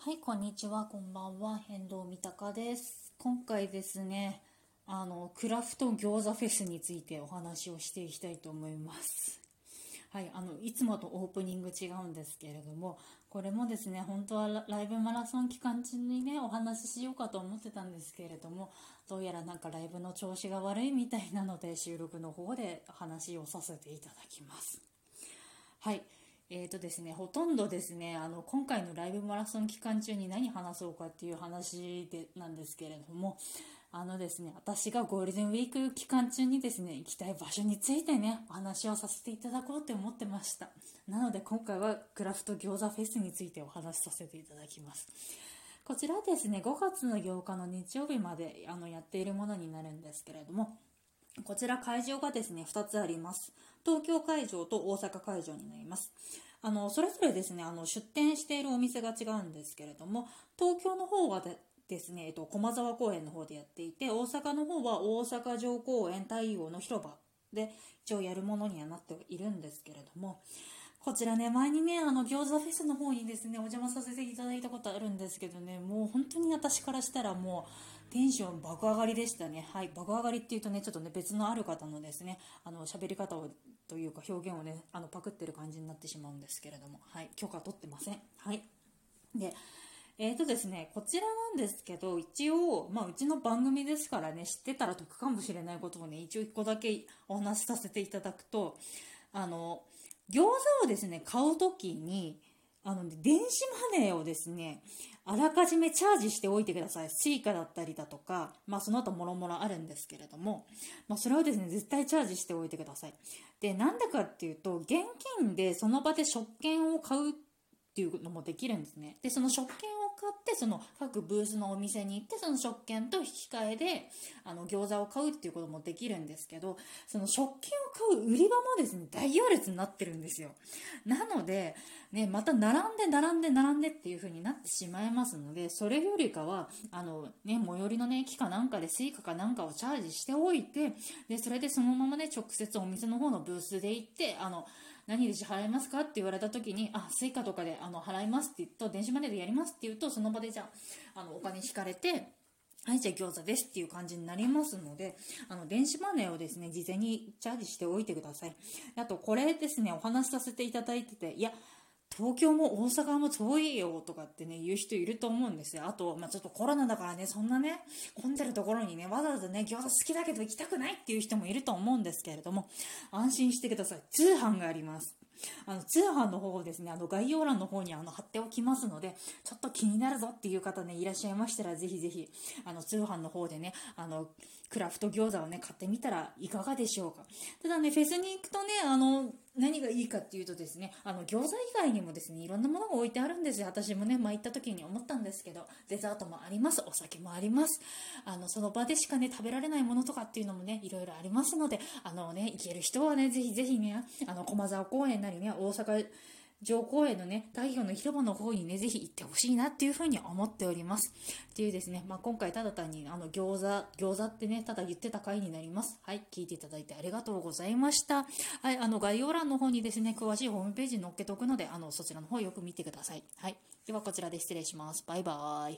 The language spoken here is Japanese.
はい、こんにちは、こんばんは、変動三鷹です。今回ですね、あの、クラフト餃子フェスについてお話をしていきたいと思います。はい、あの、いつもとオープニング違うんですけれども、これもですね、本当はライブマラソン期間中にね、お話ししようかと思ってたんですけれども、どうやらなんかライブの調子が悪いみたいなので、収録の方で話をさせていただきます。はい。えーとですね、ほとんどですね、あの、今回のライブマラソン期間中に何話そうかっていう話で、なんですけれども、あのですね、私がゴールデンウィーク期間中にですね、行きたい場所についてね、お話をさせていただこうって思ってました。なので今回はクラフト餃子フェスについてお話しさせていただきます。こちらですね、5月の8日の日曜日まであのやっているものになるんですけれども、こちら会場がですね、2つあります。東京会場と大阪会場になります。あの、それぞれですね、あの、出店しているお店が違うんですけれども、東京の方はですね、えっと、駒沢公園の方でやっていて、大阪の方は大阪城公園太陽の広場で一応やるものにはなっているんですけれども、こちらね、前にね、あの、餃子フェスの方にですね、お邪魔させていただいたことあるんですけどね、もう本当に私からしたらもう、テンション爆上がりでしたね。はい。爆上がりっていうとね、ちょっとね、別のある方のですね、あの、喋り方を、というか表現をね、あの、パクってる感じになってしまうんですけれども、はい。許可取ってません。はい。で、えーとですね、こちらなんですけど、一応、まあ、うちの番組ですからね、知ってたら得かもしれないことをね、一応1個だけお話しさせていただくと、あの、餃子をですね、買うときに、あの、電子マネーをですね、あらかじめチャージしておいてください。suica だったりだとか、まあその後もろもろあるんですけれども、まあそれをですね、絶対チャージしておいてください。で、なんだかっていうと、現金でその場で食券を買うっていうのもできるんですね。で、その食券買ってその各ブースのお店に行ってその食券と引き換えであの餃子を買うっていうこともできるんですけどその食券を買う売り場もですね大行列になってるんですよ。なので、ね、また並んで並んで並んでっていう風になってしまいますのでそれよりかはあの、ね、最寄りの、ね、駅かなんかで Suica かなんかをチャージしておいてでそれでそのままね直接お店の方のブースで行ってあの何で支払いますか？って言われた時に、あ、 Suica とかであの払いますって言うと、電子マネーでやりますって言うと、その場でじゃあ、あの、お金引かれて、はい、じゃあ餃子ですっていう感じになりますので、あの、電子マネーをですね、事前にチャージしておいてください。あと、これですね、お話しさせていただいてて、いや、東京も大阪も遠いよとかってね、言う人いると思うんですよ。あと、まあ、ちょっとコロナだからね、そんなね、混んでるところにね、わざわざね、餃子好きだけど行きたくないっていう人もいると思うんですけれども、安心してください。通販があります。あの、通販の方をですね、あの、概要欄の方にあの、貼っておきますので、ちょっと気になるぞっていう方ね、いらっしゃいましたら、ぜひぜひ、あの、通販の方でね、あの、クラフト餃子をね、買ってみたらいかがでしょうか。ただね、フェスに行くとね、あの、何がいいかっていうとですね、あの、餃子以外にもですね、いろんなものが置いてあるんですよ。私もね、まあ、行った時に思ったんですけど、デザートもあります。お酒もあります。あの、その場でしかね、食べられないものとかっていうのもね、いろいろありますので、あのね、行ける人はね、ぜひぜひね、あの、駒沢公園なりね、大阪、上公園のね、太陽の広場の方にね、ぜひ行ってほしいなっていうふうに思っております。っていうですね、まあ、今回ただ単にあの餃子、餃子ってね、ただ言ってた回になります。はい、聞いていただいてありがとうございました。はい、あの概要欄の方にですね、詳しいホームページに載っけておくので、あの、そちらの方よく見てください。はい。ではこちらで失礼します。バイバーイ。